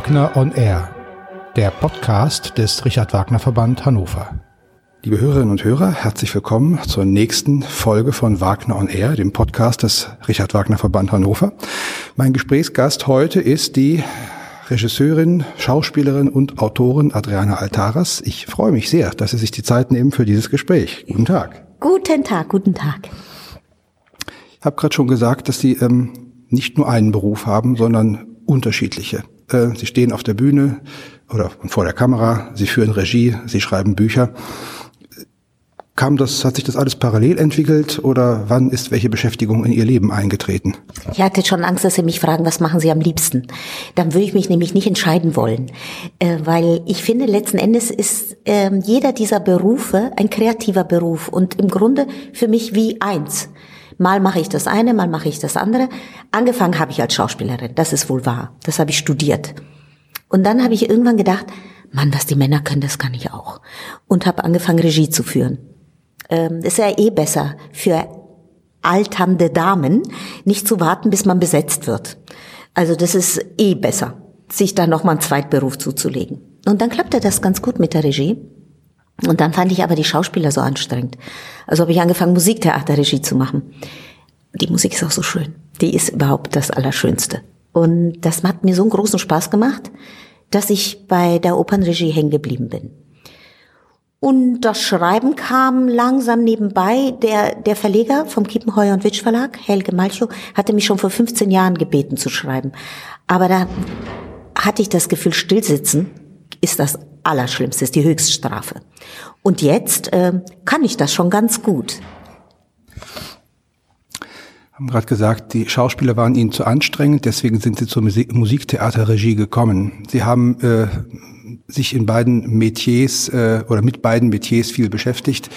Wagner on Air, der Podcast des Richard Wagner Verband Hannover. Liebe Hörerinnen und Hörer, herzlich willkommen zur nächsten Folge von Wagner on Air, dem Podcast des Richard Wagner Verband Hannover. Mein Gesprächsgast heute ist die Regisseurin, Schauspielerin und Autorin Adriana Altaras. Ich freue mich sehr, dass Sie sich die Zeit nehmen für dieses Gespräch. Guten Tag. Guten Tag, guten Tag. Ich habe gerade schon gesagt, dass Sie ähm, nicht nur einen Beruf haben, sondern unterschiedliche. Äh, Sie stehen auf der Bühne oder vor der Kamera, Sie führen Regie, Sie schreiben Bücher. Kam das, hat sich das alles parallel entwickelt oder wann ist welche Beschäftigung in Ihr Leben eingetreten? Ich hatte schon Angst, dass Sie mich fragen, was machen Sie am liebsten? Dann würde ich mich nämlich nicht entscheiden wollen, äh, weil ich finde, letzten Endes ist äh, jeder dieser Berufe ein kreativer Beruf und im Grunde für mich wie eins. Mal mache ich das eine, mal mache ich das andere. Angefangen habe ich als Schauspielerin, das ist wohl wahr. Das habe ich studiert. Und dann habe ich irgendwann gedacht, Mann, was die Männer können, das kann ich auch. Und habe angefangen, Regie zu führen ähm, ist ja eh besser für alternde Damen, nicht zu warten, bis man besetzt wird. Also das ist eh besser, sich da nochmal einen Zweitberuf zuzulegen. Und dann klappte das ganz gut mit der Regie. Und dann fand ich aber die Schauspieler so anstrengend. Also habe ich angefangen, Musiktheaterregie zu machen. Die Musik ist auch so schön. Die ist überhaupt das Allerschönste. Und das hat mir so einen großen Spaß gemacht, dass ich bei der Opernregie hängen geblieben bin. Und das Schreiben kam langsam nebenbei. Der, der Verleger vom Kiepenheuer und Witsch Verlag, Helge Malchow, hatte mich schon vor 15 Jahren gebeten zu schreiben. Aber da hatte ich das Gefühl, stillsitzen ist das Allerschlimmste, ist die Höchststrafe. Und jetzt äh, kann ich das schon ganz gut. haben gerade gesagt, die Schauspieler waren Ihnen zu anstrengend, deswegen sind Sie zur Musik Musiktheaterregie gekommen. Sie haben äh, sich in beiden Metiers äh, oder mit beiden Metiers viel beschäftigt.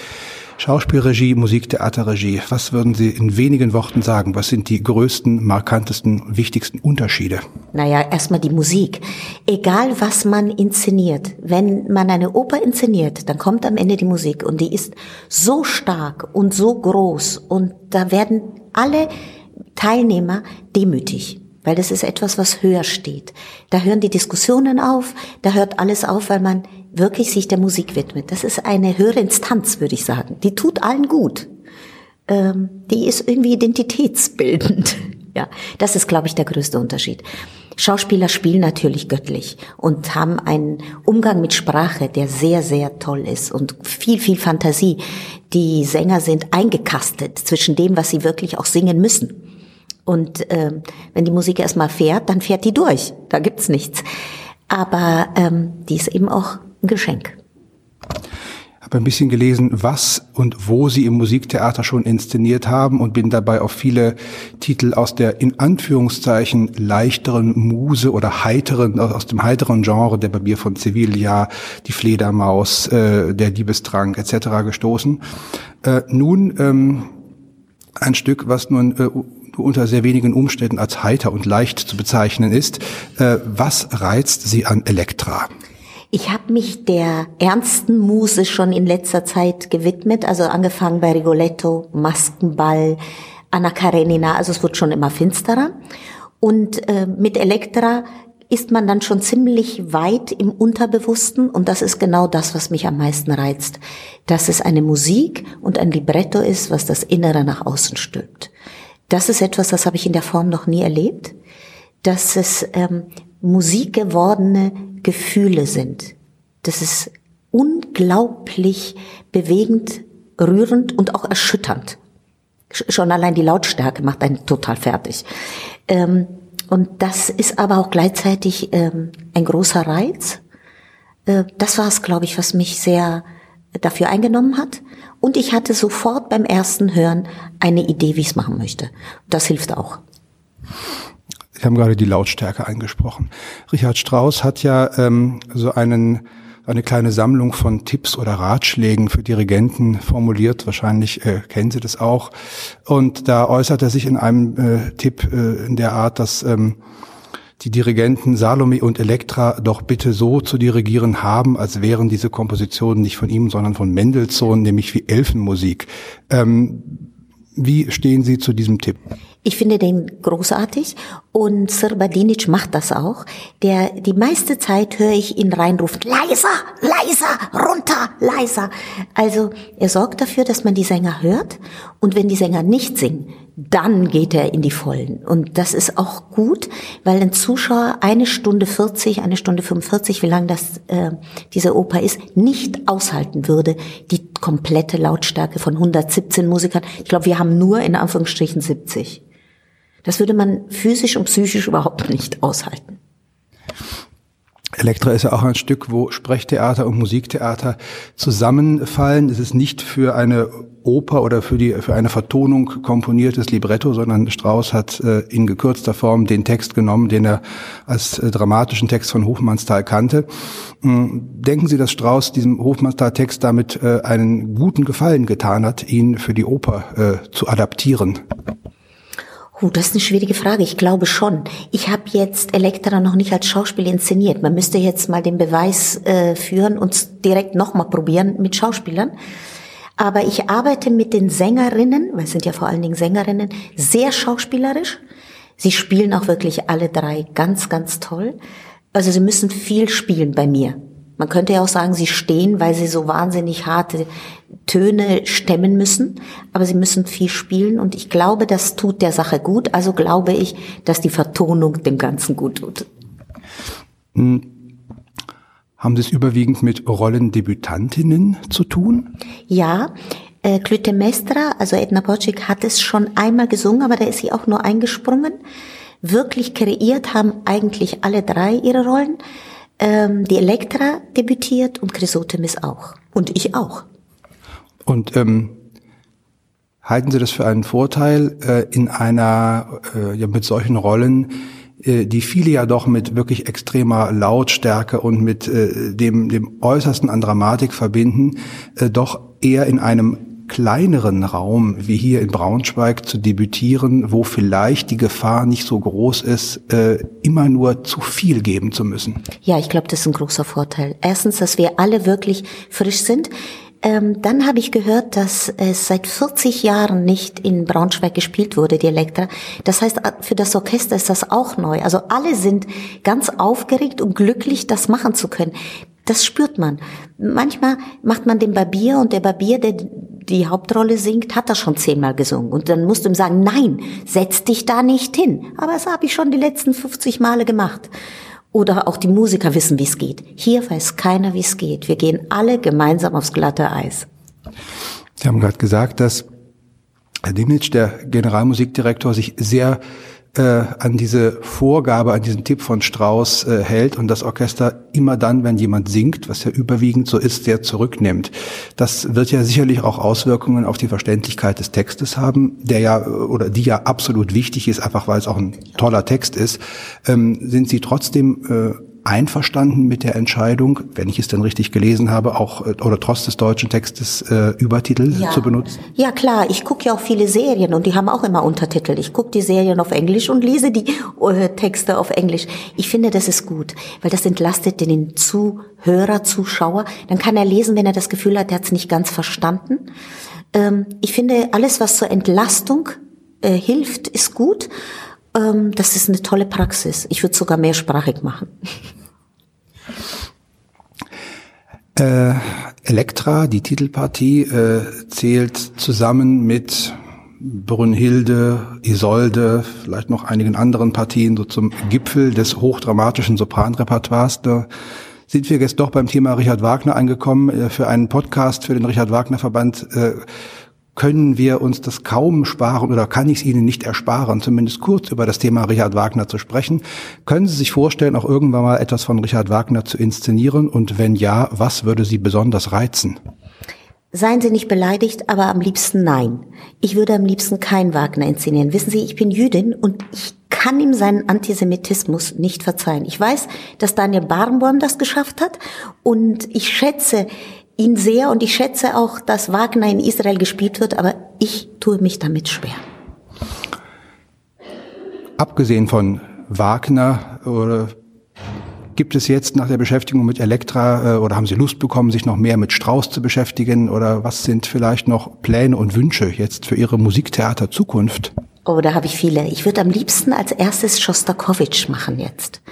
Schauspielregie, Musiktheaterregie. Was würden Sie in wenigen Worten sagen? Was sind die größten, markantesten, wichtigsten Unterschiede? Naja, erstmal die Musik. Egal, was man inszeniert. Wenn man eine Oper inszeniert, dann kommt am Ende die Musik und die ist so stark und so groß und da werden alle Teilnehmer demütig weil das ist etwas, was höher steht. Da hören die Diskussionen auf, da hört alles auf, weil man wirklich sich der Musik widmet. Das ist eine höhere Instanz, würde ich sagen. Die tut allen gut. Ähm, die ist irgendwie identitätsbildend. ja, das ist, glaube ich, der größte Unterschied. Schauspieler spielen natürlich göttlich und haben einen Umgang mit Sprache, der sehr, sehr toll ist und viel, viel Fantasie. Die Sänger sind eingekastet zwischen dem, was sie wirklich auch singen müssen und äh, wenn die Musik erstmal fährt, dann fährt die durch. Da gibt's nichts. Aber ähm, die ist eben auch ein Geschenk. Ich habe ein bisschen gelesen, was und wo Sie im Musiktheater schon inszeniert haben und bin dabei auf viele Titel aus der in Anführungszeichen leichteren Muse oder heiteren, aus dem heiteren Genre der Barbier von Sevilla, die Fledermaus, äh, der Liebestrank etc. gestoßen. Äh, nun ähm, ein Stück, was nun äh, unter sehr wenigen Umständen als heiter und leicht zu bezeichnen ist. Äh, was reizt Sie an Elektra? Ich habe mich der ernsten Muse schon in letzter Zeit gewidmet, also angefangen bei Rigoletto, Maskenball, Anna Karenina, also es wird schon immer finsterer. Und äh, mit Elektra ist man dann schon ziemlich weit im Unterbewussten und das ist genau das, was mich am meisten reizt, dass es eine Musik und ein Libretto ist, was das Innere nach außen stülpt. Das ist etwas, das habe ich in der Form noch nie erlebt, dass es ähm, musikgewordene Gefühle sind. Das ist unglaublich bewegend, rührend und auch erschütternd. Schon allein die Lautstärke macht einen total fertig. Ähm, und das ist aber auch gleichzeitig ähm, ein großer Reiz. Äh, das war es, glaube ich, was mich sehr dafür eingenommen hat. Und ich hatte sofort beim ersten Hören eine Idee, wie ich es machen möchte. Das hilft auch. Sie haben gerade die Lautstärke angesprochen. Richard Strauss hat ja ähm, so einen eine kleine Sammlung von Tipps oder Ratschlägen für Dirigenten formuliert. Wahrscheinlich äh, kennen Sie das auch. Und da äußert er sich in einem äh, Tipp äh, in der Art, dass ähm, die Dirigenten Salome und Elektra doch bitte so zu dirigieren haben, als wären diese Kompositionen nicht von ihm, sondern von Mendelssohn, nämlich wie Elfenmusik. Ähm, wie stehen Sie zu diesem Tipp? Ich finde den großartig und Sir Badinic macht das auch. Der, die meiste Zeit höre ich ihn reinrufen, leiser, leiser, runter, leiser. Also er sorgt dafür, dass man die Sänger hört und wenn die Sänger nicht singen, dann geht er in die Vollen. Und das ist auch gut, weil ein Zuschauer eine Stunde 40, eine Stunde 45, wie lang das äh, diese Oper ist, nicht aushalten würde, die komplette Lautstärke von 117 Musikern. Ich glaube, wir haben nur in Anführungsstrichen 70. Das würde man physisch und psychisch überhaupt nicht aushalten. Elektra ist ja auch ein Stück, wo Sprechtheater und Musiktheater zusammenfallen. Es ist nicht für eine Oper oder für die für eine Vertonung komponiertes Libretto, sondern Strauss hat äh, in gekürzter Form den Text genommen, den er als äh, dramatischen Text von Hofmannsthal kannte. Ähm, denken Sie, dass Strauss diesem Hofmannsthal-Text damit äh, einen guten Gefallen getan hat, ihn für die Oper äh, zu adaptieren? Oh, das ist eine schwierige Frage. Ich glaube schon. Ich habe jetzt Elektra noch nicht als Schauspiel inszeniert. Man müsste jetzt mal den Beweis äh, führen und direkt nochmal probieren mit Schauspielern. Aber ich arbeite mit den Sängerinnen, weil es sind ja vor allen Dingen Sängerinnen, sehr schauspielerisch. Sie spielen auch wirklich alle drei ganz, ganz toll. Also sie müssen viel spielen bei mir. Man könnte ja auch sagen, sie stehen, weil sie so wahnsinnig harte Töne stemmen müssen, aber sie müssen viel spielen und ich glaube, das tut der Sache gut. Also glaube ich, dass die Vertonung dem Ganzen gut tut. Hm. Haben Sie es überwiegend mit Rollendebütantinnen zu tun? Ja, äh, Clytemnestra, also Edna Pocic, hat es schon einmal gesungen, aber da ist sie auch nur eingesprungen. Wirklich kreiert haben eigentlich alle drei ihre Rollen. Ähm, die Elektra debütiert und Chrysotemis auch. Und ich auch. Und ähm, halten Sie das für einen Vorteil äh, in einer, äh, ja, mit solchen Rollen, äh, die viele ja doch mit wirklich extremer Lautstärke und mit äh, dem, dem Äußersten an Dramatik verbinden, äh, doch eher in einem kleineren Raum wie hier in Braunschweig zu debütieren, wo vielleicht die Gefahr nicht so groß ist, äh, immer nur zu viel geben zu müssen. Ja, ich glaube, das ist ein großer Vorteil. Erstens, dass wir alle wirklich frisch sind. Ähm, dann habe ich gehört, dass es seit 40 Jahren nicht in Braunschweig gespielt wurde, die Elektra. Das heißt, für das Orchester ist das auch neu. Also alle sind ganz aufgeregt und glücklich, das machen zu können. Das spürt man. Manchmal macht man den Barbier und der Barbier, der die Hauptrolle singt, hat das schon zehnmal gesungen. Und dann musst du ihm sagen, nein, setz dich da nicht hin. Aber das habe ich schon die letzten 50 Male gemacht. Oder auch die Musiker wissen, wie es geht. Hier weiß keiner, wie es geht. Wir gehen alle gemeinsam aufs glatte Eis. Sie haben gerade gesagt, dass Herr Dimnitsch, der Generalmusikdirektor, sich sehr äh, an diese Vorgabe, an diesen Tipp von Strauss äh, hält und das Orchester immer dann, wenn jemand singt, was ja überwiegend so ist, sehr zurücknimmt. Das wird ja sicherlich auch Auswirkungen auf die Verständlichkeit des Textes haben, der ja oder die ja absolut wichtig ist, einfach weil es auch ein toller Text ist. Ähm, sind Sie trotzdem äh, einverstanden mit der Entscheidung, wenn ich es denn richtig gelesen habe, auch äh, oder trotz des deutschen Textes äh, Übertitel ja. zu benutzen? Ja klar, ich gucke ja auch viele Serien und die haben auch immer Untertitel. Ich gucke die Serien auf Englisch und lese die äh, Texte auf Englisch. Ich finde, das ist gut, weil das entlastet den Zuhörer, Zuschauer. Dann kann er lesen, wenn er das Gefühl hat, er hat es nicht ganz verstanden. Ähm, ich finde, alles, was zur Entlastung äh, hilft, ist gut ähm, das ist eine tolle Praxis. Ich würde sogar mehrsprachig machen. Äh, Elektra, die Titelpartie, äh, zählt zusammen mit Brünnhilde, Isolde, vielleicht noch einigen anderen Partien so zum Gipfel des hochdramatischen Sopranrepertoires. Da sind wir jetzt doch beim Thema Richard Wagner angekommen. Äh, für einen Podcast für den Richard Wagner Verband äh, können wir uns das kaum sparen oder kann ich es Ihnen nicht ersparen, zumindest kurz über das Thema Richard Wagner zu sprechen. Können Sie sich vorstellen, auch irgendwann mal etwas von Richard Wagner zu inszenieren? Und wenn ja, was würde Sie besonders reizen? Seien Sie nicht beleidigt, aber am liebsten nein. Ich würde am liebsten kein Wagner inszenieren. Wissen Sie, ich bin Jüdin und ich kann ihm seinen Antisemitismus nicht verzeihen. Ich weiß, dass Daniel Barenboim das geschafft hat und ich schätze ihn sehr und ich schätze auch, dass Wagner in Israel gespielt wird, aber ich tue mich damit schwer. Abgesehen von Wagner oder gibt es jetzt nach der Beschäftigung mit Elektra äh, oder haben Sie Lust bekommen, sich noch mehr mit Strauss zu beschäftigen oder was sind vielleicht noch Pläne und Wünsche jetzt für Ihre Musiktheater Zukunft? Oh, da habe ich viele. Ich würde am liebsten als erstes Schostakowitsch machen jetzt.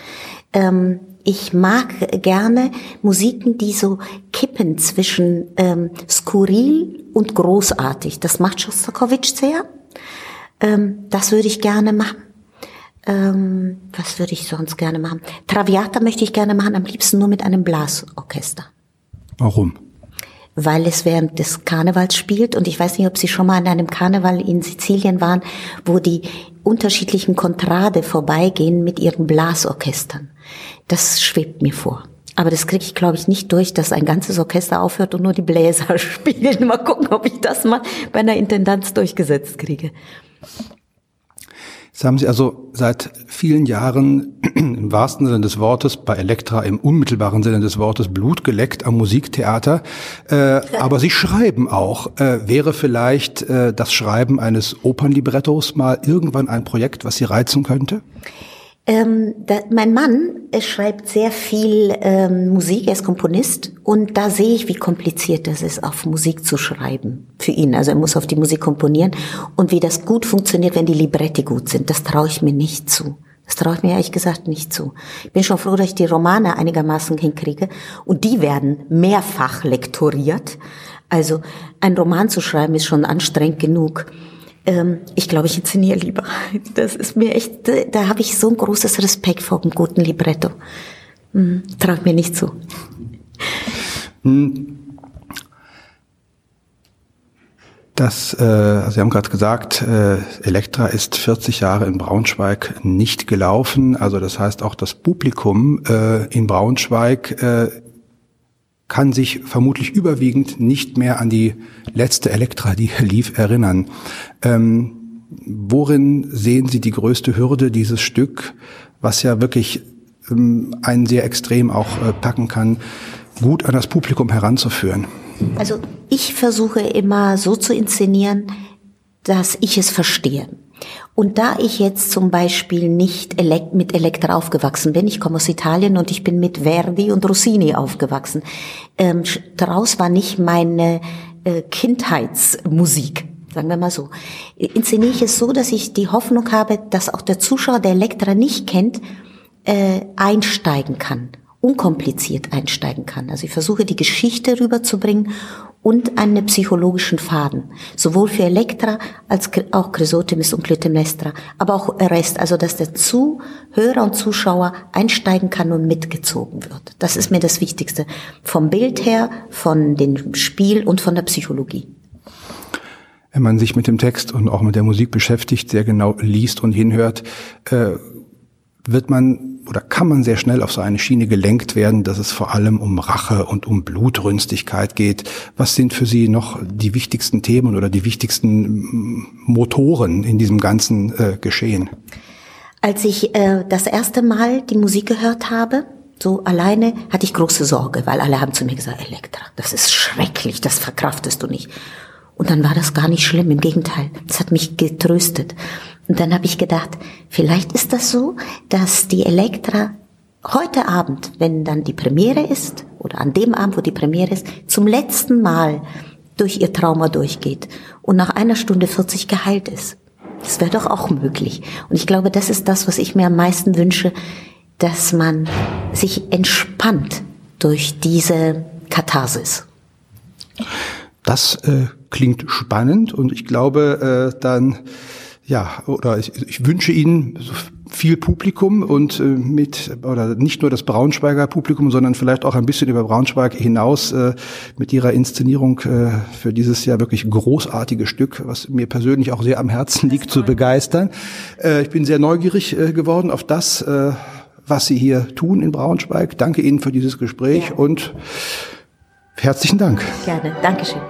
Ähm, ich mag gerne Musiken, die so kippen zwischen ähm, skurril und großartig. Das macht Schostakowitsch sehr. Ähm, das würde ich gerne machen. Ähm, was würde ich sonst gerne machen? Traviata möchte ich gerne machen, am liebsten nur mit einem Blasorchester. Warum? Weil es während des Karnevals spielt und ich weiß nicht, ob Sie schon mal an einem Karneval in Sizilien waren, wo die unterschiedlichen Kontrade vorbeigehen mit ihren Blasorchestern. Das schwebt mir vor. Aber das kriege ich, glaube ich, nicht durch, dass ein ganzes Orchester aufhört und nur die Bläser spielen. Mal gucken, ob ich das mal bei einer Intendanz durchgesetzt kriege. Jetzt haben Sie also seit vielen Jahren im wahrsten Sinne des Wortes, bei Elektra im unmittelbaren Sinne des Wortes Blut geleckt am Musiktheater. Äh, aber Sie schreiben auch. Äh, wäre vielleicht äh, das Schreiben eines Opernlibrettos mal irgendwann ein Projekt, was Sie reizen könnte? Ähm, da, mein Mann schreibt sehr viel ähm, Musik, er ist Komponist und da sehe ich, wie kompliziert das ist, auf Musik zu schreiben für ihn. Also er muss auf die Musik komponieren und wie das gut funktioniert, wenn die Libretti gut sind. Das traue ich mir nicht zu. Das traue ich mir ehrlich gesagt nicht zu. Ich bin schon froh, dass ich die Romane einigermaßen hinkriege und die werden mehrfach lektoriert. Also ein Roman zu schreiben ist schon anstrengend genug. Ähm, ich glaube, ich inszeniere lieber. Das ist mir echt, da habe ich so ein großes Respekt vor einem guten Libretto. Hm, Traue mir nicht zu. Hm. Das, äh, Sie haben gerade gesagt, äh, Elektra ist 40 Jahre in Braunschweig nicht gelaufen. Also das heißt, auch das Publikum äh, in Braunschweig äh, kann sich vermutlich überwiegend nicht mehr an die letzte Elektra, die lief, erinnern. Ähm, worin sehen Sie die größte Hürde dieses Stück, was ja wirklich ähm, einen sehr extrem auch äh, packen kann, gut an das Publikum heranzuführen? Also ich versuche immer so zu inszenieren, dass ich es verstehe. Und da ich jetzt zum Beispiel nicht mit Elektra aufgewachsen bin, ich komme aus Italien und ich bin mit Verdi und Rossini aufgewachsen, ähm, daraus war nicht meine äh, Kindheitsmusik, sagen wir mal so. Inszeniere ich es so, dass ich die Hoffnung habe, dass auch der Zuschauer, der Elektra nicht kennt, äh, einsteigen kann unkompliziert einsteigen kann. Also ich versuche die Geschichte rüberzubringen und einen psychologischen Faden. Sowohl für Elektra als auch Chrysotemis und Clytemnestra, aber auch Rest, also dass der Zuhörer und Zuschauer einsteigen kann und mitgezogen wird. Das ist mir das Wichtigste. Vom Bild her, von dem Spiel und von der Psychologie. Wenn man sich mit dem Text und auch mit der Musik beschäftigt, sehr genau liest und hinhört, äh, wird man oder kann man sehr schnell auf so eine Schiene gelenkt werden, dass es vor allem um Rache und um Blutrünstigkeit geht. Was sind für Sie noch die wichtigsten Themen oder die wichtigsten mm, Motoren in diesem ganzen äh, Geschehen? Als ich äh, das erste Mal die Musik gehört habe, so alleine, hatte ich große Sorge, weil alle haben zu mir gesagt, Elektra, das ist schrecklich, das verkraftest du nicht. Und dann war das gar nicht schlimm, im Gegenteil, es hat mich getröstet. Und dann habe ich gedacht, vielleicht ist das so, dass die Elektra heute Abend, wenn dann die Premiere ist, oder an dem Abend, wo die Premiere ist, zum letzten Mal durch ihr Trauma durchgeht und nach einer Stunde 40 geheilt ist. Das wäre doch auch möglich. Und ich glaube, das ist das, was ich mir am meisten wünsche, dass man sich entspannt durch diese Katharsis. Das äh, klingt spannend und ich glaube, äh, dann ja, oder ich, ich wünsche Ihnen viel Publikum und äh, mit, oder nicht nur das Braunschweiger Publikum, sondern vielleicht auch ein bisschen über Braunschweig hinaus äh, mit Ihrer Inszenierung äh, für dieses Jahr wirklich großartige Stück, was mir persönlich auch sehr am Herzen liegt, zu begeistern. Äh, ich bin sehr neugierig äh, geworden auf das, äh, was Sie hier tun in Braunschweig. Danke Ihnen für dieses Gespräch ja. und herzlichen Dank. Gerne. Dankeschön.